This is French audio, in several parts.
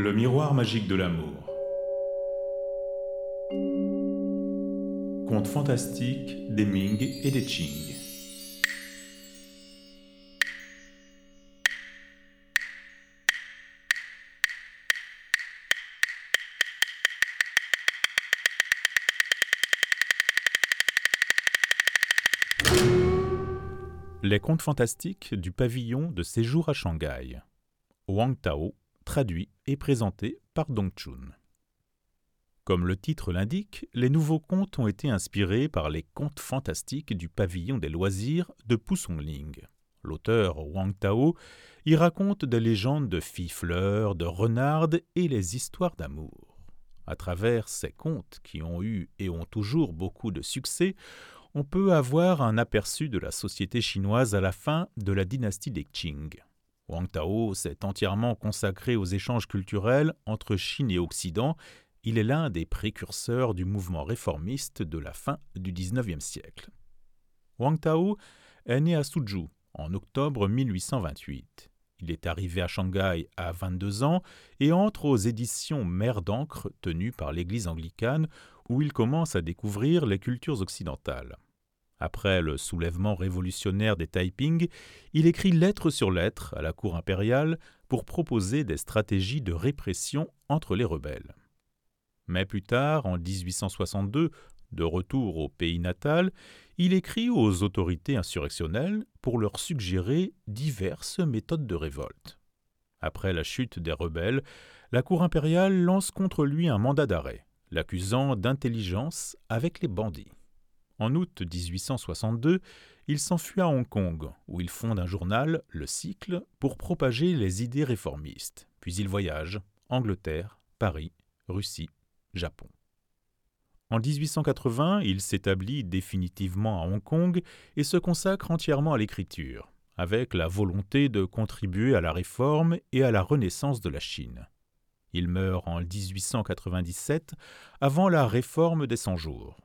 Le miroir magique de l'amour. Conte fantastique des Ming et des Qing. Les contes fantastiques du pavillon de séjour à Shanghai. Wang Tao, traduit et présenté par Dong Chun. Comme le titre l'indique, les nouveaux contes ont été inspirés par les contes fantastiques du pavillon des loisirs de Pusongling. L'auteur Wang Tao y raconte des légendes de filles-fleurs, de renardes et les histoires d'amour. À travers ces contes qui ont eu et ont toujours beaucoup de succès, on peut avoir un aperçu de la société chinoise à la fin de la dynastie des Qing. Wang Tao s'est entièrement consacré aux échanges culturels entre Chine et Occident. Il est l'un des précurseurs du mouvement réformiste de la fin du XIXe siècle. Wang Tao est né à Suzhou en octobre 1828. Il est arrivé à Shanghai à 22 ans et entre aux éditions Mère d'encre tenues par l'Église anglicane où il commence à découvrir les cultures occidentales. Après le soulèvement révolutionnaire des Taiping, il écrit lettre sur lettre à la cour impériale pour proposer des stratégies de répression entre les rebelles. Mais plus tard, en 1862, de retour au pays natal, il écrit aux autorités insurrectionnelles pour leur suggérer diverses méthodes de révolte. Après la chute des rebelles, la cour impériale lance contre lui un mandat d'arrêt, l'accusant d'intelligence avec les bandits. En août 1862, il s'enfuit à Hong Kong, où il fonde un journal, Le Cycle, pour propager les idées réformistes. Puis il voyage Angleterre, Paris, Russie, Japon. En 1880, il s'établit définitivement à Hong Kong et se consacre entièrement à l'écriture, avec la volonté de contribuer à la réforme et à la renaissance de la Chine. Il meurt en 1897, avant la réforme des Cent Jours.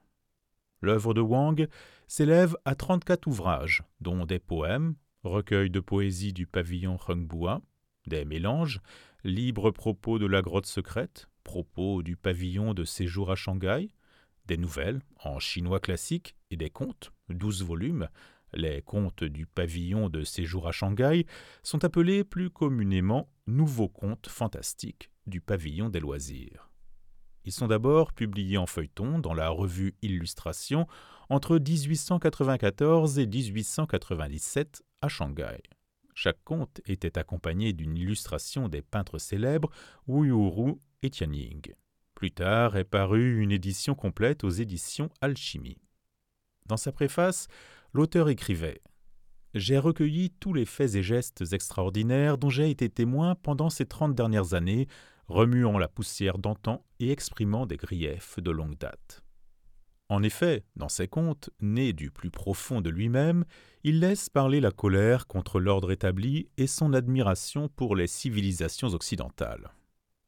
L'œuvre de Wang s'élève à 34 ouvrages, dont des poèmes, recueils de poésie du pavillon Hengbua, des mélanges, libres propos de la grotte secrète, propos du pavillon de séjour à Shanghai, des nouvelles en chinois classique et des contes, douze volumes. Les contes du pavillon de séjour à Shanghai sont appelés plus communément nouveaux contes fantastiques du pavillon des loisirs. Ils sont d'abord publiés en feuilleton dans la revue Illustration entre 1894 et 1897 à Shanghai. Chaque conte était accompagné d'une illustration des peintres célèbres Wu Yuru et Tianying. Plus tard est parue une édition complète aux éditions Alchimie. Dans sa préface, l'auteur écrivait J'ai recueilli tous les faits et gestes extraordinaires dont j'ai été témoin pendant ces trente dernières années remuant la poussière d'antan et exprimant des griefs de longue date. En effet, dans ses contes, nés du plus profond de lui-même, il laisse parler la colère contre l'ordre établi et son admiration pour les civilisations occidentales.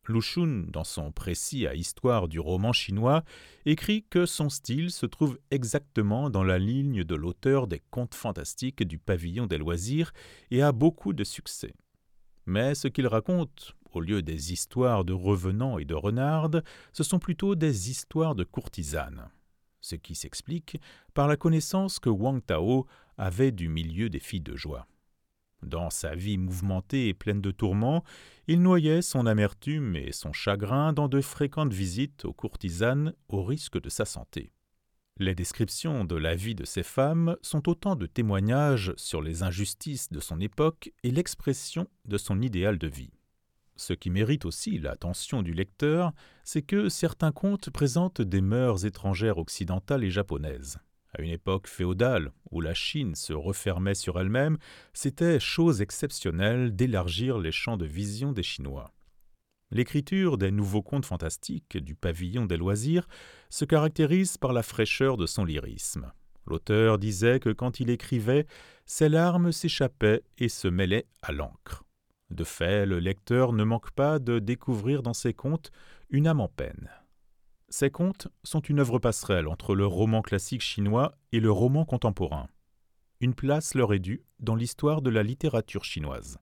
Lu Xun, dans son précis à Histoire du roman chinois, écrit que son style se trouve exactement dans la ligne de l'auteur des contes fantastiques du pavillon des loisirs et a beaucoup de succès. Mais ce qu'il raconte, au lieu des histoires de revenants et de renardes, ce sont plutôt des histoires de courtisanes, ce qui s'explique par la connaissance que Wang Tao avait du milieu des filles de joie. Dans sa vie mouvementée et pleine de tourments, il noyait son amertume et son chagrin dans de fréquentes visites aux courtisanes au risque de sa santé. Les descriptions de la vie de ces femmes sont autant de témoignages sur les injustices de son époque et l'expression de son idéal de vie. Ce qui mérite aussi l'attention du lecteur, c'est que certains contes présentent des mœurs étrangères occidentales et japonaises. À une époque féodale, où la Chine se refermait sur elle-même, c'était chose exceptionnelle d'élargir les champs de vision des Chinois. L'écriture des nouveaux contes fantastiques du pavillon des loisirs se caractérise par la fraîcheur de son lyrisme. L'auteur disait que quand il écrivait, ses larmes s'échappaient et se mêlaient à l'encre. De fait, le lecteur ne manque pas de découvrir dans ses contes une âme en peine. Ces contes sont une œuvre passerelle entre le roman classique chinois et le roman contemporain. Une place leur est due dans l'histoire de la littérature chinoise.